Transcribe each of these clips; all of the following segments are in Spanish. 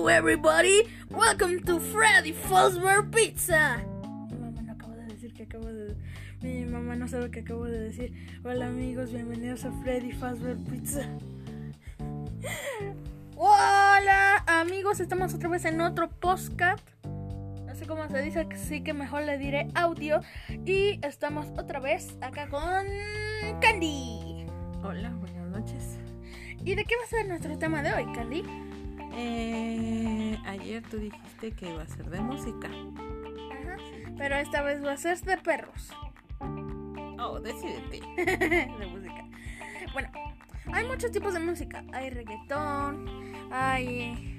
Hello everybody, welcome to Freddy Fazbear Pizza. Mi mamá no acabo de decir que acabo de mi mamá no sabe que acabo de decir. Hola amigos, bienvenidos a Freddy Fazbear Pizza. Hola amigos, estamos otra vez en otro podcast. No sé cómo se dice, sí que mejor le diré audio. Y estamos otra vez acá con Candy. Hola, buenas noches. ¿Y de qué va a ser nuestro tema de hoy, Candy? Eh, ayer tú dijiste que iba a ser de música. Ajá. Pero esta vez va a ser de perros. Oh, decídete. de música. Bueno, hay muchos tipos de música. Hay reggaetón, hay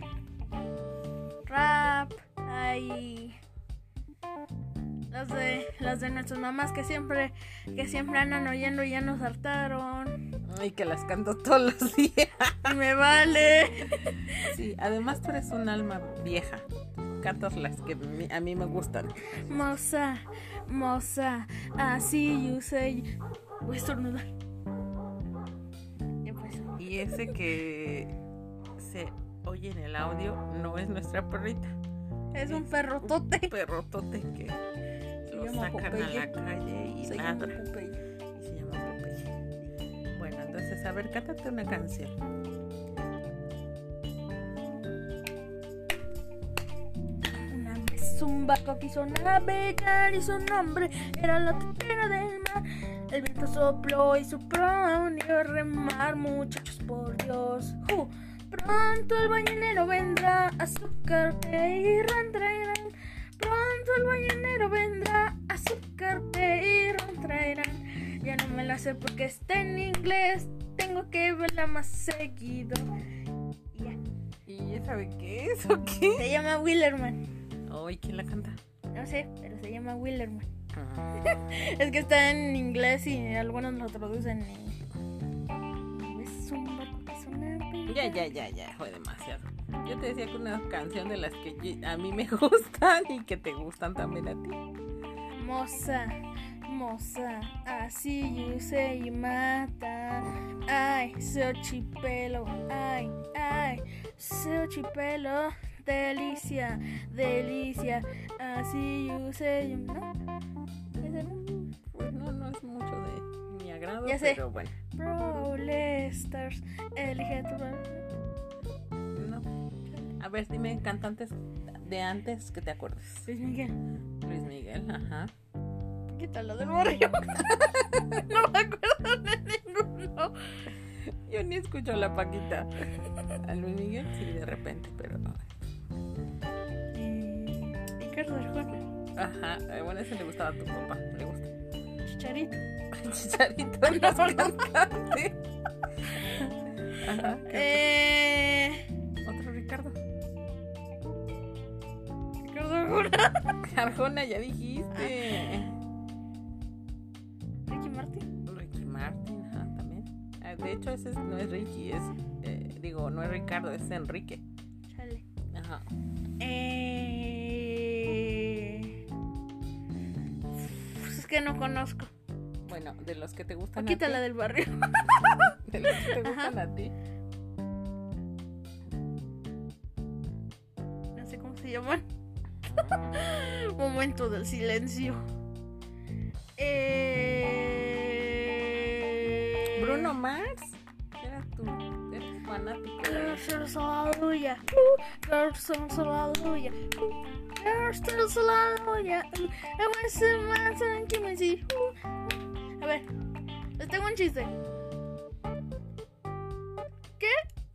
rap, hay las de las de nuestras mamás que siempre que siempre andan oyendo y ya nos hartaron. Y que las canto todos los días. Y me vale. Sí, además tú eres un alma vieja. Cantas las que a mí me gustan. Moza, moza, así you say. Voy a estornudar. Y ese que se oye en el audio no es nuestra perrita. Es un perrotote. Perrotote que lo sacan a la calle y ladra. Entonces, a ver, cántate una canción. Una vez un barco quiso navegar y su nombre era la tetera del mar. El viento sopló y sopló a remar, muchachos, por Dios. ¡Ju! Pronto el ballenero vendrá, azúcar y ran, traerán. Pronto el ballenero vendrá, azúcar y ran, traerán. Ya no me la sé porque está en inglés, tengo que verla más seguido. Y ya. ¿Y esa de qué es o qué? Se llama Willerman. Ay, ¿quién la canta? No sé, pero se llama Willerman. Ah, Es que está en inglés y algunos lo traducen en. Es un bien. ya, ya, ya, ya, fue demasiado. Yo te decía que una canción de las que a mí me gustan y que te gustan también a ti. Moza, moza, así yo sé y mata. Ay, se chipelo, ay, ay, se chipelo. Delicia, delicia, así yo sé. ¿No? ¿Ese no? Pues no, no es mucho de mi agrado, Ya sé. pero bueno. Stars, elige tu. No. A ver, dime cantantes de antes que te acuerdes. Luis Miguel. Luis Miguel, ajá. Quítalo del barrio. no me acuerdo de ninguno. Yo ni escucho a la Paquita. A Luis Miguel sí, de repente, pero no. Y Ricardo Arjona. Ajá, eh, bueno, ese le gustaba a tu papá, le gusta. Chicharito. Chicharito no es cantante. Ajá, ¿qué Eh. otro? otro Ricardo. Ricardo Arjona. Arjona, ya dijiste. De hecho, ese es- no es Ricky, es. eh, digo, no es Ricardo, es Enrique. Chale. Ajá. Eh. Pues es que no conozco. Bueno, de los que te gustan. a Quítala ti, del barrio. De los que te Ajá. gustan a ti. No sé cómo se llaman. Momento del silencio. Eh... Bruno Mars. Era tu. Eres fanático. de- Girls, hallelujah. Girls, hallelujah. Girls, hallelujah. A ver, les tengo un chiste. ¿Qué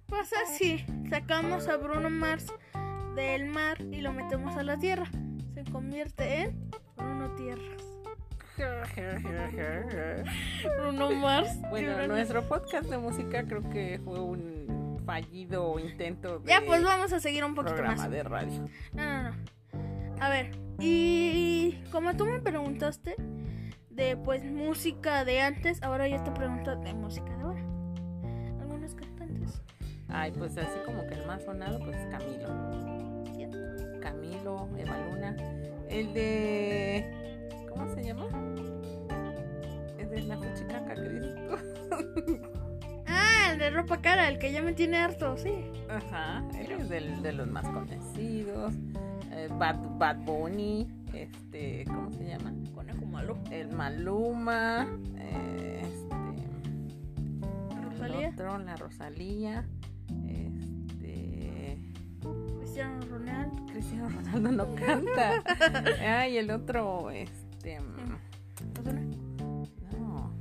pasa si sacamos a Bruno Mars del mar y lo metemos a la tierra? Se convierte en Bruno Tierras. Bruno Mars. Bueno, nuestro podcast de música creo que fue un fallido intento de Ya, pues vamos a seguir un poquito programa más. de radio. No, no, no. A ver, y como tú me preguntaste de pues música de antes, ahora yo te pregunto de música de ahora. Algunos cantantes. Ay, pues así como que el más sonado, pues Camilo. Camilo, Eva Luna. El de. ¿Cómo se llama? Es de la fuchicaca tú. Ah, el de ropa cara, el que ya me tiene harto, sí. Ajá, él es del- de los más conocidos. Eh, Bad, Bad Bunny, este, ¿cómo se llama? Conejo malo. El Maluma, eh, este, el Rosalía. otro, la Rosalía, este, Cristiano Ronaldo. Cristiano Ronaldo no canta. Ay, el otro, este, mm, Ozuna. no,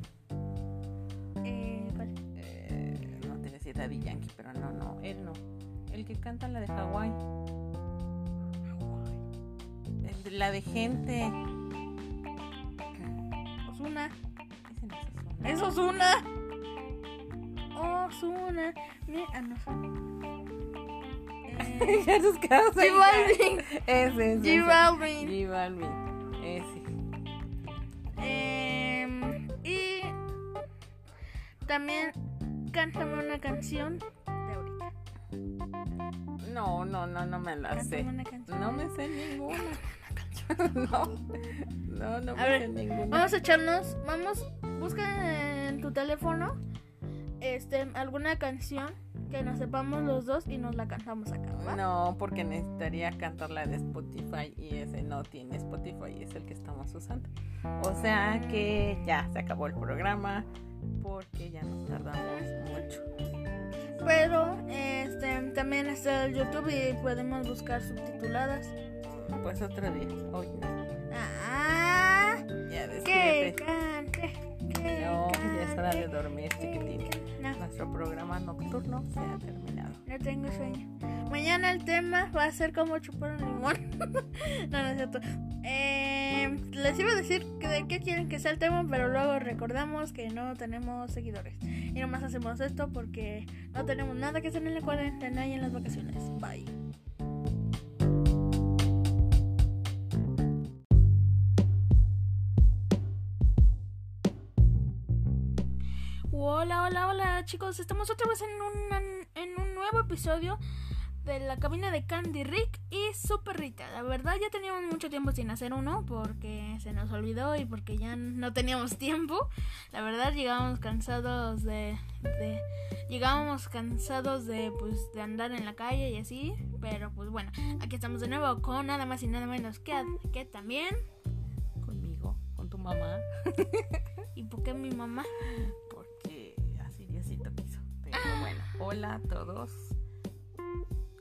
Eh, ¿cuál? eh, no te voy a decir Daddy Yankee, pero no, no, él no. El que canta la de Hawái. De- La de gente. Ozuna. Ese no es Ozuna. Es Ozuna. Ozuna. Mi- Ah, no. Eh, sus caras ahí. Balvin. Ese es. J Balvin. J Balvin. Ese. También cántame una canción de ahorita. No, no, no, no me la sé. Una. No me sé ninguna. No, no, no me A ver, sé ninguna. Vamos a echarnos, vamos, busca en tu teléfono este alguna canción que nos sepamos los dos y nos la cantamos acá, ¿va? No, porque necesitaría cantar la de Spotify y ese no tiene Spotify, es el que estamos usando. O sea que ya se acabó el programa porque ya nos tardamos mucho. Pero este también está el YouTube y podemos buscar subtituladas. Pues otro día, hoy no. Ah, Ya que cante, que No, ya es hora de dormir, chiquitín. No, Nuestro programa nocturno se ha terminado. no tengo sueño. Mañana el tema va a ser como chupar un limón. no, no es cierto. Eh, les iba a decir que de qué quieren que sea el tema, pero luego recordamos que no tenemos seguidores. Y nomás hacemos esto porque no tenemos nada que hacer en la cuarentena y en las vacaciones. Bye. Hola, hola, hola chicos, estamos otra vez en, una- en un nuevo episodio de la cabina de Candy Rick y Super Rita. La verdad ya teníamos mucho tiempo sin hacer uno porque se nos olvidó y porque ya no teníamos tiempo. La verdad llegábamos cansados de, de llegábamos cansados de pues de andar en la calle y así, pero pues bueno, aquí estamos de nuevo con nada más y nada menos que, que también Conmigo, con tu mamá, y porque mi mamá porque así Diosito quiso. Pero bueno, hola a todos.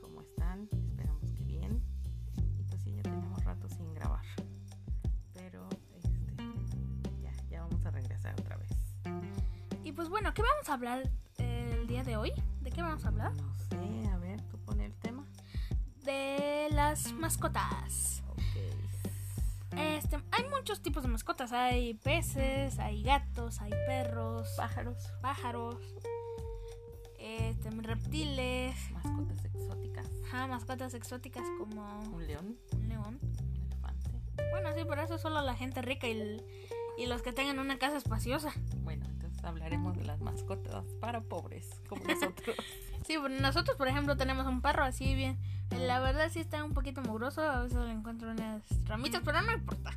¿Cómo están? Pues bueno, ¿qué vamos a hablar eh, el día de hoy? ¿De qué vamos a hablar? No sé, a ver, tú pone el tema. De las mascotas. Ok. Este, hay muchos tipos de mascotas. Hay peces, hay gatos, hay perros, Pájaros, pájaros, este, reptiles, mascotas exóticas. ajá, mascotas exóticas como Un león, un león. un elefante. Bueno, sí, por eso solo la gente rica y, los que tengan una casa espaciosa. Bueno, hablaremos de las mascotas para pobres, como nosotros. Sí, bueno, nosotros, por ejemplo, tenemos un perro así bien. La verdad sí está un poquito mugroso, a veces le encuentro unas ramitas, pero no importa.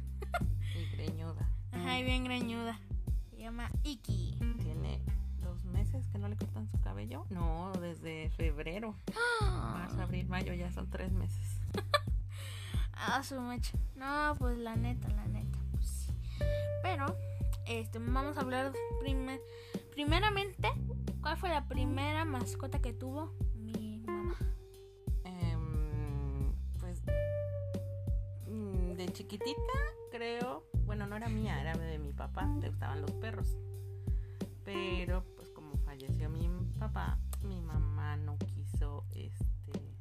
y greñuda. Ajá, y bien greñuda. Se llama Iki. Tiene dos meses que no le cortan su cabello. No, desde febrero. Marzo, abril, mayo, ya son tres meses. Ah, su mecha. No, pues la neta, la neta. Pues sí. Pero, este, vamos a hablar prime- primeramente. ¿Cuál fue la primera mascota que tuvo mi mamá? Em, pues mm, de chiquitita, creo. Bueno, no era mía, era de mi papá. Le gustaban los perros. Pero, pues como falleció mi papá, mi mamá no quiso este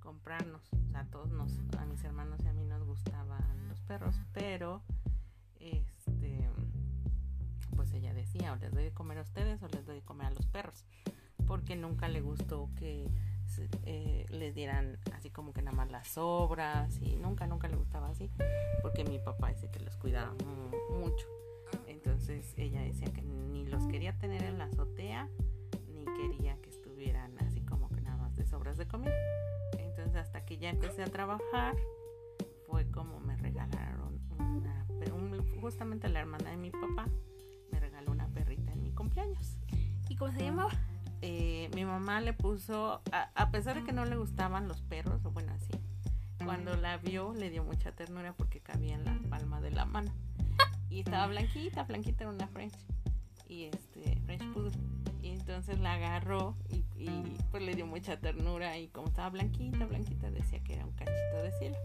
comprarnos. O sea, a todos nos, a mis hermanos y a mí nos gustaban los perros, pero este pues ella decía, o les doy de comer a ustedes o les doy de comer a los perros, porque nunca le gustó que eh, les dieran así como que nada más las sobras y nunca, nunca le gustaba así, porque mi papá dice que los cuidaba mu- mucho. Entonces ella decía que ni los quería tener en la azotea, ni quería que estuvieran así como que nada más de sobras de comida. Entonces hasta que ya empecé a trabajar, fue como me regalaron una, un- justamente la hermana de mi papá cumpleaños. ¿Y cómo se llamaba? eh, mi mamá le puso, a, a pesar de que no le gustaban los perros, o bueno, así, cuando la vio le dio mucha ternura porque cabía en la palma de la mano. Y estaba blanquita, blanquita era una French. Y este, French Poodle. Y entonces la agarró y, y, pues le dio mucha ternura. Y como estaba blanquita, blanquita, decía que era un cachito de cielo.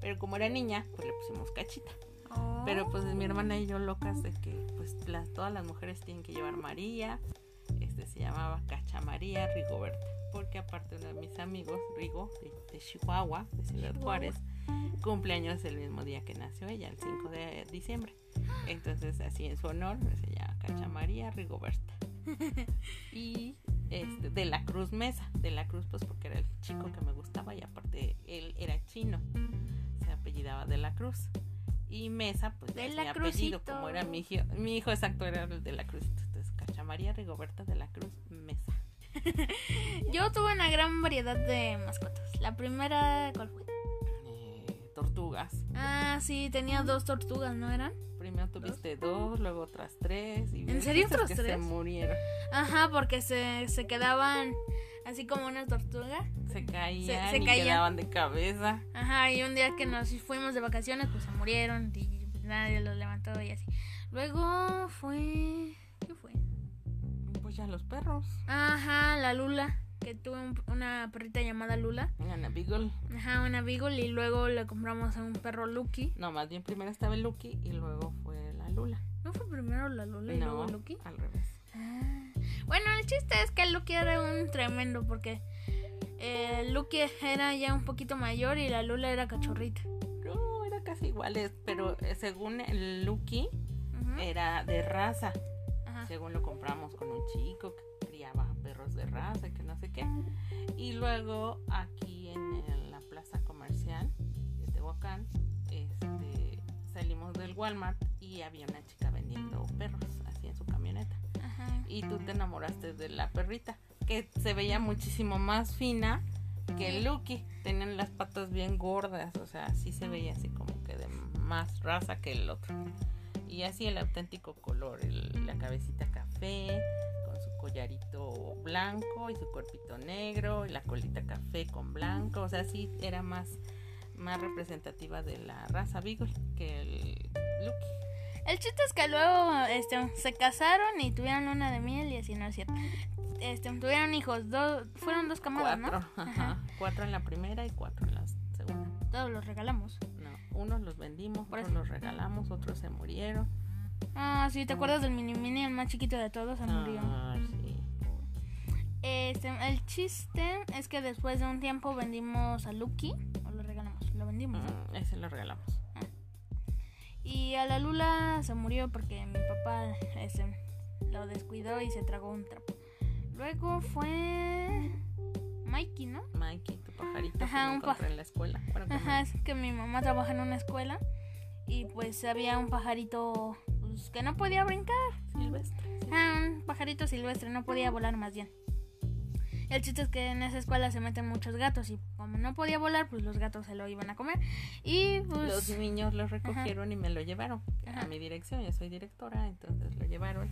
Pero como era niña, pues le pusimos cachita. Oh. Pero pues mi hermana y yo locas de que pues las, todas las mujeres tienen que llevar María. Este se llamaba Cacha María Rigoberta. Porque aparte uno de mis amigos, Rigo, de, de Chihuahua, de Ciudad Chihuahua. Juárez, cumpleaños el mismo día que nació ella, el 5 de diciembre. Entonces así en su honor se llama Cacha María Rigoberta. Y este, de la Cruz Mesa, de la Cruz pues porque era el chico que me gustaba y aparte él era chino, se apellidaba de la Cruz. Y Mesa pues De la mi apellido, como era mi hijo, mi hijo exacto era el de la Cruz. Entonces Cacha María Rigoberta de la Cruz Mesa. Yo tuve una gran variedad de mascotas. La primera, ¿cuál fue? Eh, tortugas. Ah, sí, tenía dos tortugas, ¿no eran? Primero tuviste dos, luego otras tres. Y ¿En serio otras que se tres? murieron. Ajá, porque se, se quedaban así como una tortuga. Se caían se y caían. quedaban de cabeza. Ajá, y un día que nos fuimos de vacaciones, pues se murieron y nadie los levantó y así. Luego fue... ¿Qué fue? Pues ya los perros. Ajá, la Lula, que tuve un- una perrita llamada Lula. Ana Beagle. Ajá, una Beagle y luego le compramos a un perro Lucky. No, más bien primero estaba el Lucky y luego fue la Lula. ¿No fue primero la Lula y no, luego Lucky? al revés. Ah. Bueno, el chiste es que Lucky era un tremendo porque eh, Lucky era ya un poquito mayor y la Lula era cachorrita. Iguales, pero eh, según el Lucky era de raza. Ajá. Según lo compramos con un chico que criaba perros de raza, y que no sé qué. Y luego aquí en, la plaza comercial de Tehuacán, este, salimos del Walmart y había una chica vendiendo perros así en su camioneta. Ajá. Y tú te enamoraste de la perrita, que se veía muchísimo más fina que el Lucky. Tenían las patas bien gordas, o sea, sí se veía así como que de más raza que el otro. Y así el auténtico color, el- la cabecita café, con su collarito blanco y su cuerpito negro, y la colita café con blanco, o sea, sí era más, más representativa de la raza Beagle que el Lucky. El chiste es que luego este, se casaron y tuvieron luna de miel y así no es cierto. Este, tuvieron hijos, dos, fueron dos camadas, Cuatro, ¿no? ajá. Cuatro en la primera y cuatro en la segunda. Todos los regalamos. No, unos los vendimos, Por otros eso. los regalamos, otros se murieron. Ah, sí, ¿te acuerdas del mini mini, el más chiquito de todos? Se murió. Ah, sí. Este, el chiste es que después de un tiempo vendimos a Lucky, o lo regalamos, lo vendimos. Mm, ese lo regalamos. Y a la Lula se murió porque mi papá este, lo descuidó y se tragó un trapo. Luego fue Mikey, ¿no? Mikey, tu pajarito Ajá, que un encontré paj- en la escuela. Bueno, que Ajá, es que mi mamá trabaja en una escuela y pues había un pajarito pues, que no podía brincar. silvestre. sí. Ah, un pajarito silvestre, no podía volar más bien. El chiste es que en esa escuela se meten muchos gatos y como no podía volar, pues los gatos se lo iban a comer. Y pues... Los niños lo recogieron y me lo llevaron Ajá. a mi dirección. Yo soy directora, entonces lo llevaron.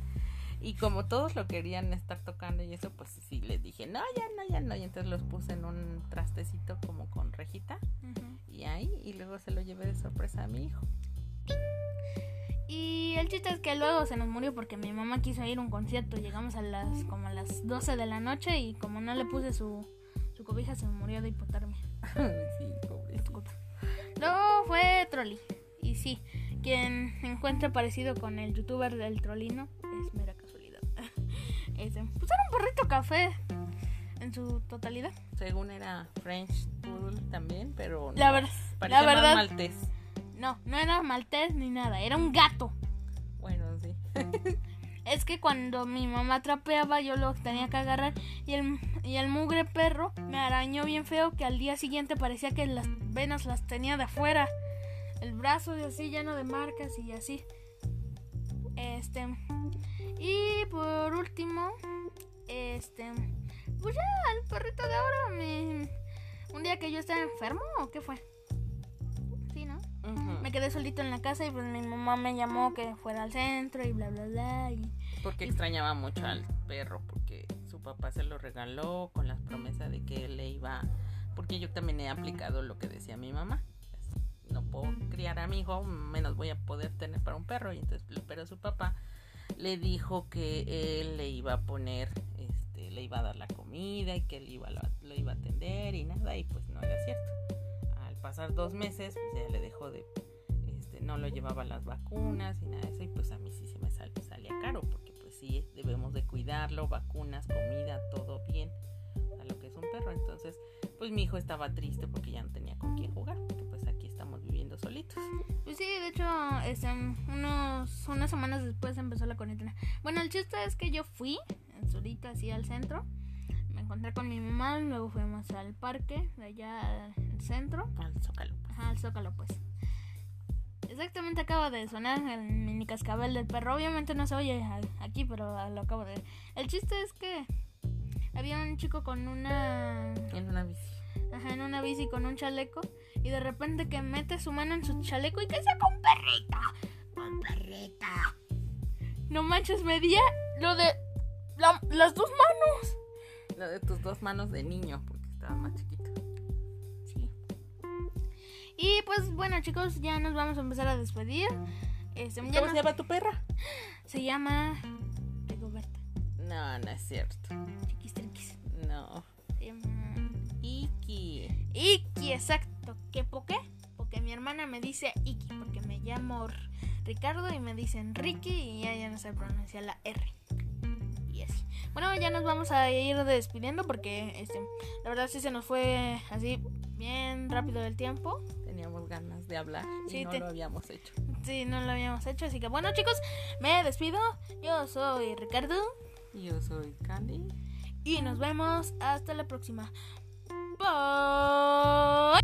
Y como todos lo querían estar tocando y eso, pues sí les dije, no, ya no, ya no. Y entonces los puse en un trastecito como con rejita y ahí. Y luego se lo llevé de sorpresa a mi hijo. Y el chiste es que luego se nos murió porque mi mamá quiso ir a un concierto. Llegamos a las como a las 12 de la noche y como no le puse su, su cobija se murió de hipotermia. sí. Luego fue Trolli. Y sí, quien encuentre parecido con el youtuber del Trolino. Este, pues era un perrito café en su totalidad. Según era French Poodle también, pero La, no, ver- parecía la más verdad, maltés. no, no era maltés ni nada, era un gato. Bueno, sí. Es que cuando mi mamá trapeaba yo lo tenía que agarrar y el, y el mugre perro me arañó bien feo que al día siguiente parecía que las venas las tenía de afuera. El brazo y así lleno de marcas y así. Este. Y por último, este. Pues ya, el perrito de ahora me... Un día que yo estaba enfermo o qué fue. Sí, ¿no? Me quedé solito en la casa y pues mi mamá me llamó que fuera al centro y bla bla bla y, Porque extrañaba mucho al perro, porque su papá se lo regaló con la promesa de que él le iba... Porque yo también he aplicado lo que decía mi mamá. No puedo criar a mi hijo, menos voy a poder tener para un perro. Y entonces, pero su papá le dijo que él le iba a poner, este, le iba a dar la comida y que él iba, lo, iba a atender y nada, y pues no era cierto. Al pasar dos meses, pues ya le dejó de no lo llevaba las vacunas y nada de eso y pues a mí sí se me salía caro porque pues sí debemos de cuidarlo, vacunas, comida, todo bien a lo que es un perro. Entonces pues mi hijo estaba triste porque ya no tenía con quién jugar Pues sí, de hecho este, unos, unas semanas después empezó la cuarentena. Bueno, el chiste es que yo fui solita así al centro. Me encontré con mi mamá, luego fuimos al parque, de allá al centro. Al Zócalo. Pues. Ajá, al Zócalo pues. Exactamente acaba de sonar el mini cascabel del perro. Obviamente no se oye aquí, pero lo acabo de. El chiste es que había un chico con una. En una bici. Ajá, en una bici con un chaleco. Y de repente que mete su mano en su chaleco y que saca un perrita. Un perrita. No manches, medía lo de las dos manos. Lo de tus dos manos de niño, porque estaba más chiquito. Y pues bueno chicos, ya nos vamos a empezar a despedir. Este, ¿Cómo se llama tu perra? Se llama Rigoberta. No, no es cierto. Chiquis triquis. No. Iki. Exacto. ¿Qué por qué? Porque mi hermana me dice Iki, porque me llamo Ricardo y me dicen Ricky y ella no se pronuncia la R. Y así. Bueno, ya nos vamos a ir despidiendo porque este, la verdad sí se nos fue así bien rápido el tiempo teníamos ganas de hablar y no lo habíamos hecho. Sí, no lo habíamos hecho, así que bueno chicos, me despido. Yo soy Ricardo. Y yo soy Candy. Y nos vemos hasta la próxima. Bye.